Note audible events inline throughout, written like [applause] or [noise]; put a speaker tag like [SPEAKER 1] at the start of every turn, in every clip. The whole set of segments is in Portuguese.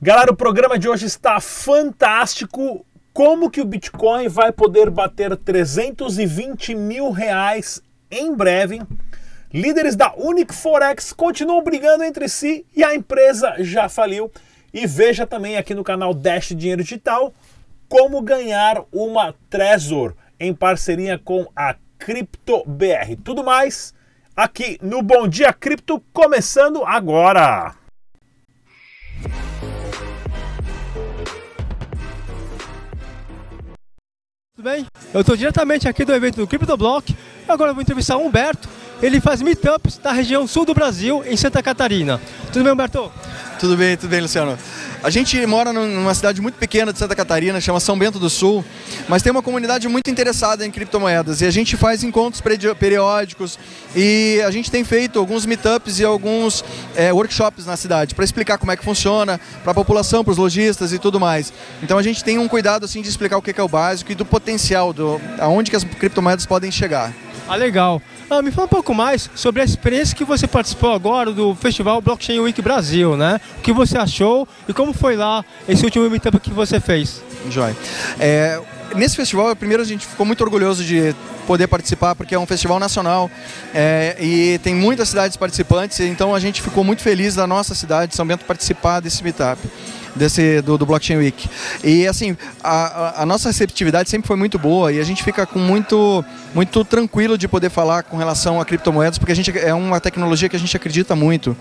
[SPEAKER 1] Galera, o programa de hoje está fantástico. Como que o Bitcoin vai poder bater 320 mil reais em breve? Líderes da Unic Forex continuam brigando entre si e a empresa já faliu. E veja também aqui no canal Dash Dinheiro Digital como ganhar uma Trezor em parceria com a CryptoBR. Tudo mais aqui no Bom Dia Cripto, começando agora.
[SPEAKER 2] Tudo bem? Eu estou diretamente aqui do evento do CryptoBlock. Agora eu vou entrevistar o Humberto. Ele faz meetups na região sul do Brasil, em Santa Catarina. Tudo bem, Humberto?
[SPEAKER 3] Tudo bem, tudo bem, Luciano. A gente mora numa cidade muito pequena de Santa Catarina, chama São Bento do Sul, mas tem uma comunidade muito interessada em criptomoedas e a gente faz encontros periódicos e a gente tem feito alguns meetups e alguns é, workshops na cidade para explicar como é que funciona para a população, para os lojistas e tudo mais. Então a gente tem um cuidado assim de explicar o que é o básico e do potencial, do aonde que as criptomoedas podem chegar.
[SPEAKER 2] Ah, legal. Ah, me fala um pouco mais sobre a experiência que você participou agora do Festival Blockchain Week Brasil, né? O que você achou e como foi lá esse último meetup que você fez?
[SPEAKER 3] Joia. É, nesse festival, primeiro a gente ficou muito orgulhoso de poder participar, porque é um festival nacional é, e tem muitas cidades participantes, então a gente ficou muito feliz da nossa cidade, São Bento, participar desse meetup desse do, do Blockchain Week. E assim, a, a, nossa receptividade sempre foi muito boa e a gente fica com muito muito tranquilo de poder falar com relação a criptomoedas, porque a gente é uma tecnologia que a gente acredita muito.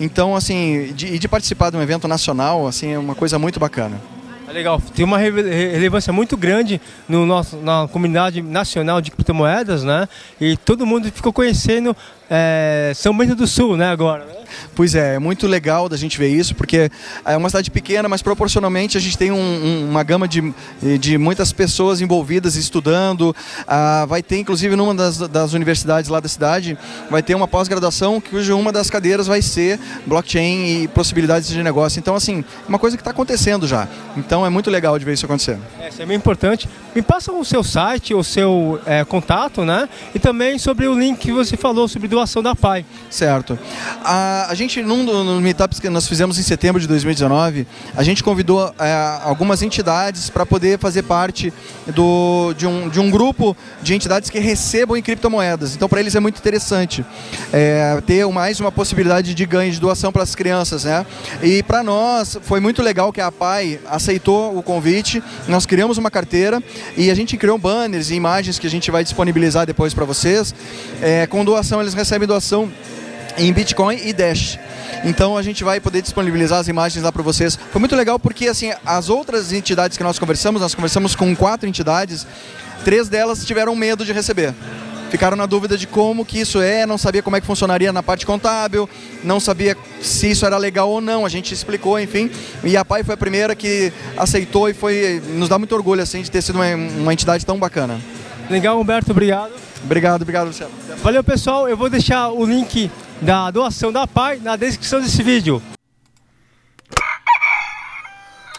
[SPEAKER 3] Então, assim, de, de participar de um evento nacional, assim, é uma coisa muito bacana.
[SPEAKER 2] É legal, tem uma relevância muito grande no nosso, na comunidade nacional de criptomoedas, né? E todo mundo ficou conhecendo é, São Bento do Sul, né, agora. Né?
[SPEAKER 3] Pois é, é muito legal da gente ver isso, porque é uma cidade pequena, mas proporcionalmente a gente tem um, um, uma gama de, de muitas pessoas envolvidas estudando. Ah, vai ter, inclusive, numa das, das universidades lá da cidade, vai ter uma pós-graduação cuja uma das cadeiras vai ser blockchain e possibilidades de negócio. Então, assim, uma coisa que está acontecendo já. Então, é muito legal de ver isso acontecendo.
[SPEAKER 2] É, isso é bem importante. Me passa o seu site, o seu é, contato, né? E também sobre o link que você falou sobre doação da PAI.
[SPEAKER 3] Certo. A, a gente, num dos meetups que nós fizemos em setembro de 2019, a gente convidou é, algumas entidades para poder fazer parte do, de, um, de um grupo de entidades que recebam em criptomoedas. Então, para eles é muito interessante é, ter mais uma possibilidade de ganho de doação para as crianças. Né? E para nós foi muito legal que a PAI aceitou o convite, nós criamos uma carteira e a gente criou banners e imagens que a gente vai disponibilizar depois para vocês. É, com doação, eles recebem doação em Bitcoin e Dash. Então a gente vai poder disponibilizar as imagens lá para vocês. Foi muito legal porque assim, as outras entidades que nós conversamos, nós conversamos com quatro entidades, três delas tiveram medo de receber. Ficaram na dúvida de como que isso é, não sabia como é que funcionaria na parte contábil, não sabia se isso era legal ou não. A gente explicou, enfim. E a PAI foi a primeira que aceitou e foi nos dá muito orgulho assim de ter sido uma, uma entidade tão bacana.
[SPEAKER 2] Legal, Humberto, obrigado.
[SPEAKER 3] Obrigado, obrigado, Luciano.
[SPEAKER 2] Valeu, pessoal. Eu vou deixar o link da doação da PAI na descrição desse vídeo.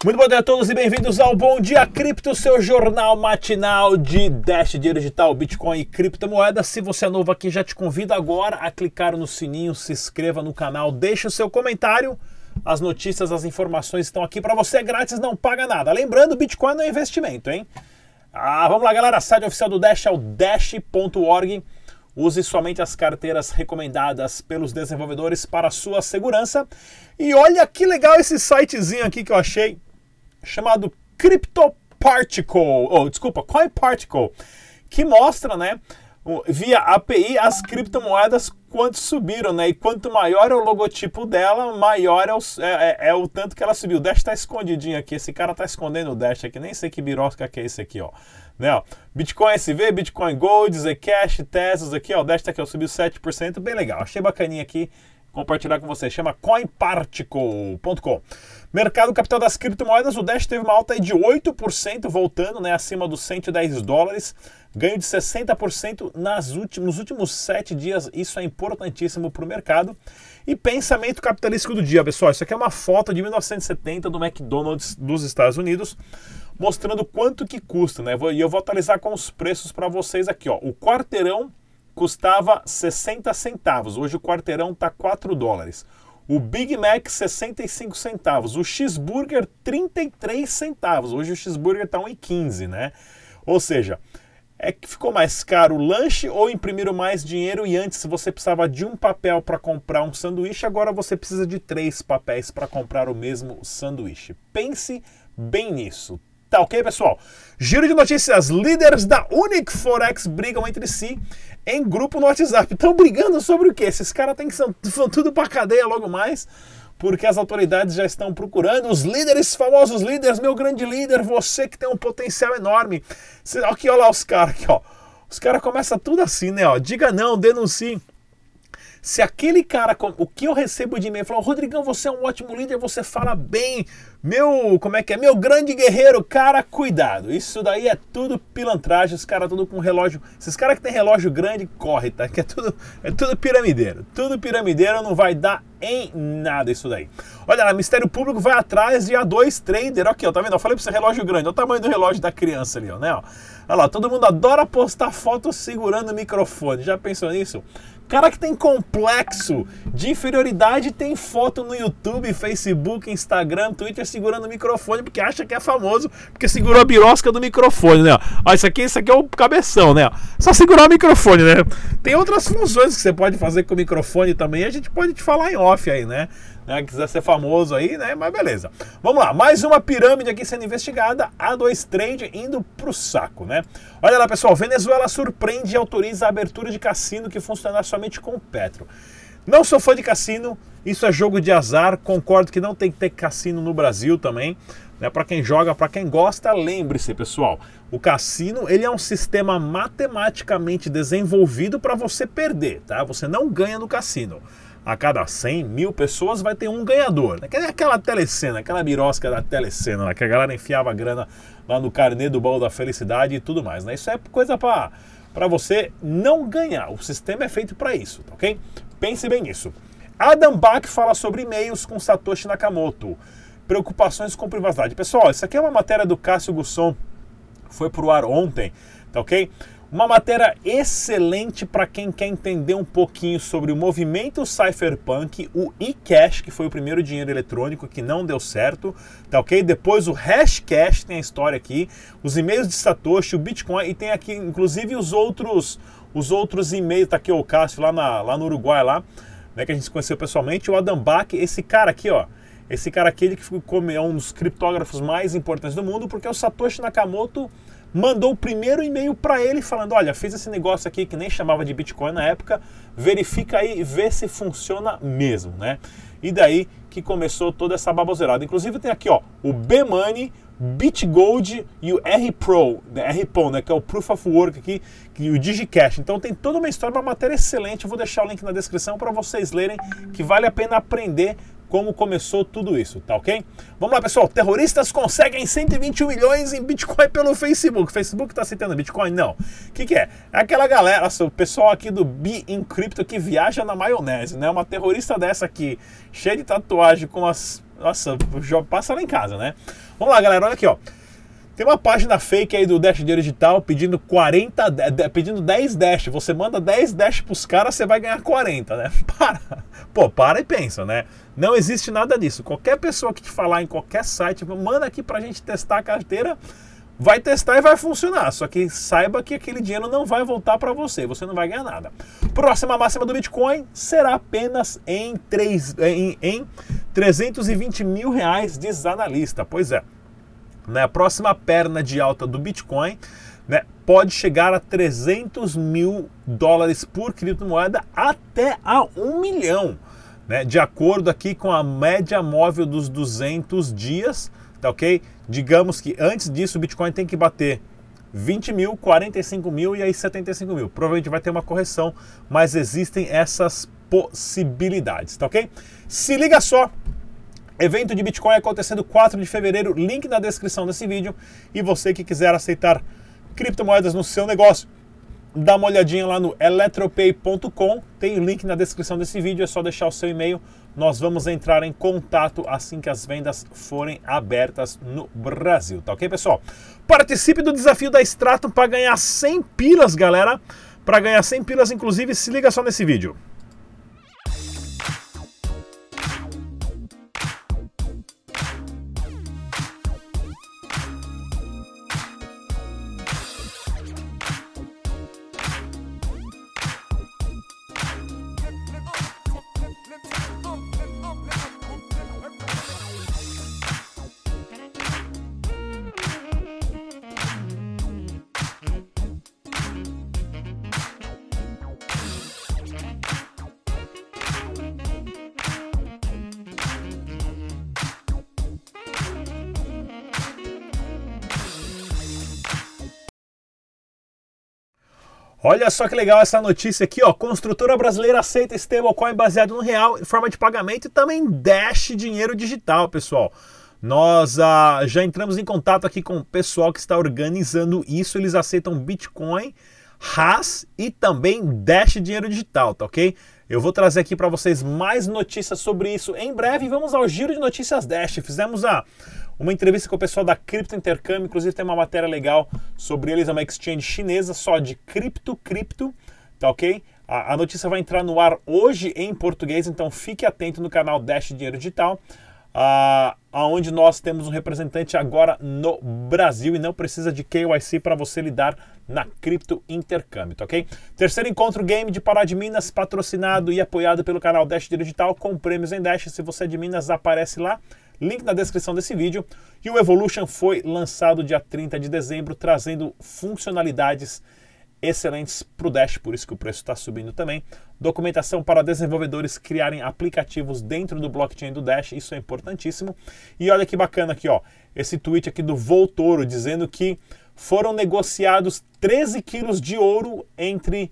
[SPEAKER 1] Muito bom dia a todos e bem-vindos ao Bom Dia Cripto, seu jornal matinal de Dash Dinheiro Digital, Bitcoin e criptomoedas. Se você é novo aqui, já te convido agora a clicar no sininho, se inscreva no canal, deixe o seu comentário. As notícias, as informações estão aqui para você, é grátis, não paga nada. Lembrando, Bitcoin não é investimento, hein? Ah, vamos lá, galera. A site oficial do Dash é o dash.org. Use somente as carteiras recomendadas pelos desenvolvedores para sua segurança. E olha que legal esse sitezinho aqui que eu achei, chamado CryptoParticle, ou oh, desculpa, CoinParticle, que mostra, né, via API as criptomoedas quanto subiram, né? E quanto maior é o logotipo dela, maior é o, é, é, é o tanto que ela subiu. O Dash está escondidinho aqui, esse cara está escondendo o Dash aqui, nem sei que birosca que é esse aqui, ó. Né, ó. Bitcoin SV, Bitcoin Gold, Zcash, Tesos aqui, ó. O Dash tá aqui, ó, subiu 7%, bem legal. Achei bacaninha aqui compartilhar com você. Chama coinparticle.com. Mercado capital das criptomoedas, o Dash teve uma alta de 8%, voltando né, acima dos 110 dólares, ganho de 60% nas últimos, nos últimos 7 dias. Isso é importantíssimo para o mercado. E pensamento capitalístico do dia, pessoal. Isso aqui é uma foto de 1970 do McDonald's dos Estados Unidos, mostrando quanto que custa. Né? E eu vou atualizar com os preços para vocês aqui. Ó. O quarteirão custava 60 centavos. Hoje o quarteirão está 4 dólares. O Big Mac 65 centavos, o cheeseburger 33 centavos. Hoje o cheeseburger está 1,15, né? Ou seja, é que ficou mais caro o lanche ou imprimiram mais dinheiro e antes você precisava de um papel para comprar um sanduíche, agora você precisa de três papéis para comprar o mesmo sanduíche. Pense bem nisso. Tá ok, pessoal? Giro de notícias: líderes da Unic Forex brigam entre si em grupo no WhatsApp. [laughs] Estão brigando sobre o quê? Esses caras têm que ser [laughs] tudo para cadeia logo mais porque as autoridades já estão procurando os líderes, famosos líderes, meu grande líder, você que tem um potencial enorme. Aqui, olha lá os caras aqui, ó. Os caras começam tudo assim, né? Ó. Diga não, denuncie. Se aquele cara, o que eu recebo de e-mail, falou, Rodrigão, você é um ótimo líder, você fala bem, meu, como é que é? Meu grande guerreiro, cara, cuidado. Isso daí é tudo pilantragem, os caras tudo com relógio. Esses caras que tem relógio grande, corre, tá? Que é tudo, é tudo piramideiro. Tudo piramideiro não vai dar em nada isso daí. Olha lá, Ministério Público vai atrás de A2 Trader. Aqui, ó, tá vendo? Eu falei pra você relógio grande. Olha o tamanho do relógio da criança ali, ó, né? Ó. Olha lá, todo mundo adora postar foto segurando o microfone. Já pensou nisso? Cara que tem complexo de inferioridade tem foto no YouTube, Facebook, Instagram, Twitter segurando o microfone porque acha que é famoso, porque segurou a birosca do microfone, né? Ó, isso aqui, isso aqui é o cabeção, né? Só segurar o microfone, né? Tem outras funções que você pode fazer com o microfone também, a gente pode te falar em off aí, né? Né? Quiser ser famoso aí, né? Mas beleza. Vamos lá, mais uma pirâmide aqui sendo investigada, A2 Trade indo pro saco, né? Olha lá, pessoal, Venezuela surpreende e autoriza a abertura de cassino que funcionará somente com Petro. Não sou fã de cassino, isso é jogo de azar. Concordo que não tem que ter cassino no Brasil também. Né? Para quem joga, para quem gosta, lembre-se, pessoal, o cassino ele é um sistema matematicamente desenvolvido para você perder, tá? Você não ganha no cassino. A cada 100 mil pessoas vai ter um ganhador. Né? Aquela telecena, aquela birosca da telecena, que a galera enfiava grana lá no carnê do baú da felicidade e tudo mais. Né? Isso é coisa para para você não ganhar. O sistema é feito para isso, tá ok? Pense bem nisso. Adam Bach fala sobre e-mails com Satoshi Nakamoto. Preocupações com privacidade. Pessoal, isso aqui é uma matéria do Cássio Gusson. Foi pro ar ontem, tá ok? Uma matéria excelente para quem quer entender um pouquinho sobre o movimento cypherpunk, o eCash, que foi o primeiro dinheiro eletrônico que não deu certo, tá ok? Depois o Hashcash, tem a história aqui, os e-mails de Satoshi, o Bitcoin e tem aqui inclusive os outros os outros e-mails, tá aqui o Cássio lá, na, lá no Uruguai lá, né, que a gente se conheceu pessoalmente, o Adam Bach, esse cara aqui, ó, esse cara aqui ele que é um dos criptógrafos mais importantes do mundo, porque o Satoshi Nakamoto mandou o primeiro e-mail para ele falando: Olha, fiz esse negócio aqui que nem chamava de Bitcoin na época, verifica aí e vê se funciona mesmo, né? E daí que começou toda essa baboseirada. Inclusive tem aqui, ó, o B-Money, BitGold e o R-Pro, né, R-Pro, né, que é o Proof of Work aqui, e o DigiCash. Então tem toda uma história, uma matéria excelente. Eu vou deixar o link na descrição para vocês lerem, que vale a pena aprender como começou tudo isso, tá ok? Vamos lá, pessoal. Terroristas conseguem 121 milhões em Bitcoin pelo Facebook. Facebook está aceitando Bitcoin? Não. O que, que, é? É aquela galera, o pessoal aqui do Be Encrypto que viaja na maionese, né? Uma terrorista dessa aqui, cheia de tatuagem com as. Nossa, passa lá em casa, né? Vamos lá, galera, olha aqui, ó. Tem uma página fake aí do Dash Dinheiro Digital pedindo 40, pedindo 10 Dash. Você manda 10 Dash pros caras, você vai ganhar 40, né? [laughs] Para. Pô, para e pensa, né? Não existe nada disso. Qualquer pessoa que te falar em qualquer site, manda aqui pra gente testar a carteira, vai testar e vai funcionar. Só que saiba que aquele dinheiro não vai voltar para você, você não vai ganhar nada. Próxima máxima do Bitcoin será apenas em, 3, em, em 320 mil reais, diz analista. Pois é. Né? A próxima perna de alta do Bitcoin né, pode chegar a 300 mil dólares por criptomoeda até a 1 milhão. Né, de acordo aqui com a média móvel dos 200 dias, tá ok? Digamos que antes disso o Bitcoin tem que bater 20 mil, 45 mil e aí 75 mil. Provavelmente vai ter uma correção, mas existem essas possibilidades, tá ok? Se liga só, Evento de Bitcoin acontecendo 4 de fevereiro, link na descrição desse vídeo. E você que quiser aceitar criptomoedas no seu negócio, dá uma olhadinha lá no eletropay.com, tem o link na descrição desse vídeo, é só deixar o seu e-mail. Nós vamos entrar em contato assim que as vendas forem abertas no Brasil, tá ok, pessoal? Participe do desafio da Stratum para ganhar 100 pilas, galera. Para ganhar 100 pilas, inclusive, se liga só nesse vídeo. Olha só que legal essa notícia aqui, ó. Construtora brasileira aceita stablecoin baseado no real em forma de pagamento e também Dash dinheiro digital, pessoal. Nós ah, já entramos em contato aqui com o pessoal que está organizando isso. Eles aceitam Bitcoin, RAS e também Dash dinheiro digital, tá ok? Eu vou trazer aqui para vocês mais notícias sobre isso em breve. Vamos ao giro de notícias Dash. Fizemos a uma entrevista com o pessoal da Cripto Intercâmbio, inclusive tem uma matéria legal sobre eles, é uma exchange chinesa só de cripto, cripto, tá ok? A, a notícia vai entrar no ar hoje em português, então fique atento no canal Dash Dinheiro Digital, uh, onde nós temos um representante agora no Brasil e não precisa de KYC para você lidar na Cripto Intercâmbio, tá ok? Terceiro encontro game de Pará de Minas, patrocinado e apoiado pelo canal Dash Dinheiro Digital, com prêmios em Dash. Se você é de Minas, aparece lá link na descrição desse vídeo. E o Evolution foi lançado dia 30 de dezembro, trazendo funcionalidades excelentes para o Dash, por isso que o preço está subindo também. Documentação para desenvolvedores criarem aplicativos dentro do blockchain do Dash, isso é importantíssimo. E olha que bacana aqui, ó, esse tweet aqui do Voltoro dizendo que foram negociados 13 quilos de ouro entre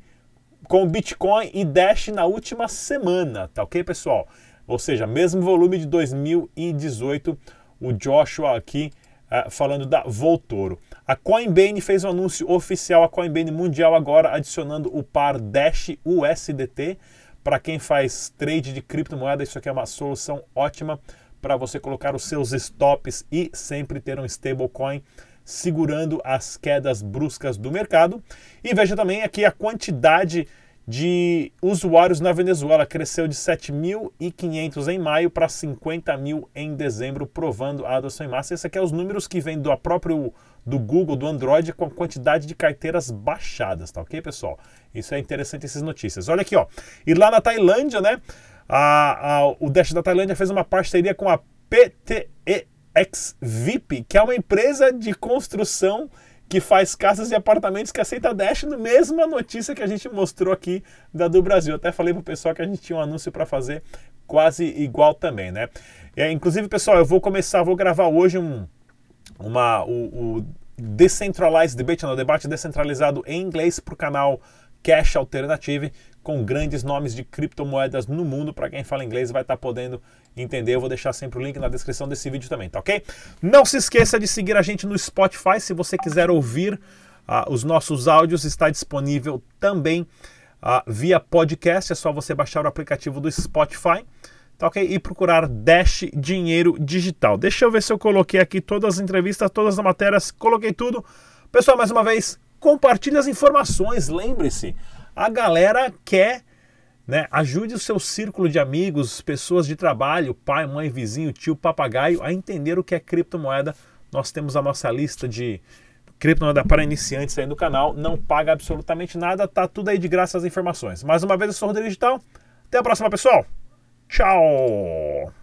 [SPEAKER 1] com Bitcoin e Dash na última semana, tá ok, pessoal? Ou seja, mesmo volume de 2018, o Joshua aqui uh, falando da Voltoro. A Coinbase fez um anúncio oficial, a Coinbase Mundial agora adicionando o par Dash USDT. Para quem faz trade de criptomoeda, isso aqui é uma solução ótima para você colocar os seus stops e sempre ter um stablecoin segurando as quedas bruscas do mercado. E veja também aqui a quantidade de usuários na Venezuela cresceu de 7.500 em maio para 50 mil em dezembro, provando a adoção em massa. Esses aqui são os números que vêm do próprio do Google, do Android, com a quantidade de carteiras baixadas, tá ok, pessoal? Isso é interessante, essas notícias. Olha aqui, ó. E lá na Tailândia, né? A, a, o Dash da Tailândia fez uma parceria com a PTEX VIP, que é uma empresa de construção que faz casas e apartamentos que aceita Dash, no mesma notícia que a gente mostrou aqui da do Brasil. até falei pro pessoal que a gente tinha um anúncio para fazer quase igual também, né? É, inclusive, pessoal, eu vou começar, vou gravar hoje um, uma, o, o Decentralized Debate, não, debate descentralizado em inglês para o canal Cash Alternative, com grandes nomes de criptomoedas no mundo. Para quem fala inglês vai estar tá podendo entender. Eu vou deixar sempre o link na descrição desse vídeo também, tá ok? Não se esqueça de seguir a gente no Spotify. Se você quiser ouvir uh, os nossos áudios, está disponível também uh, via podcast. É só você baixar o aplicativo do Spotify. Tá ok? E procurar Dash Dinheiro Digital. Deixa eu ver se eu coloquei aqui todas as entrevistas, todas as matérias, coloquei tudo. Pessoal, mais uma vez, compartilhe as informações. Lembre-se, a galera quer, né? Ajude o seu círculo de amigos, pessoas de trabalho, pai, mãe, vizinho, tio, papagaio a entender o que é criptomoeda. Nós temos a nossa lista de criptomoeda para iniciantes aí no canal. Não paga absolutamente nada, tá tudo aí de graça as informações. Mais uma vez, eu sou o Rodrigo Digital. Até a próxima, pessoal. Tchau!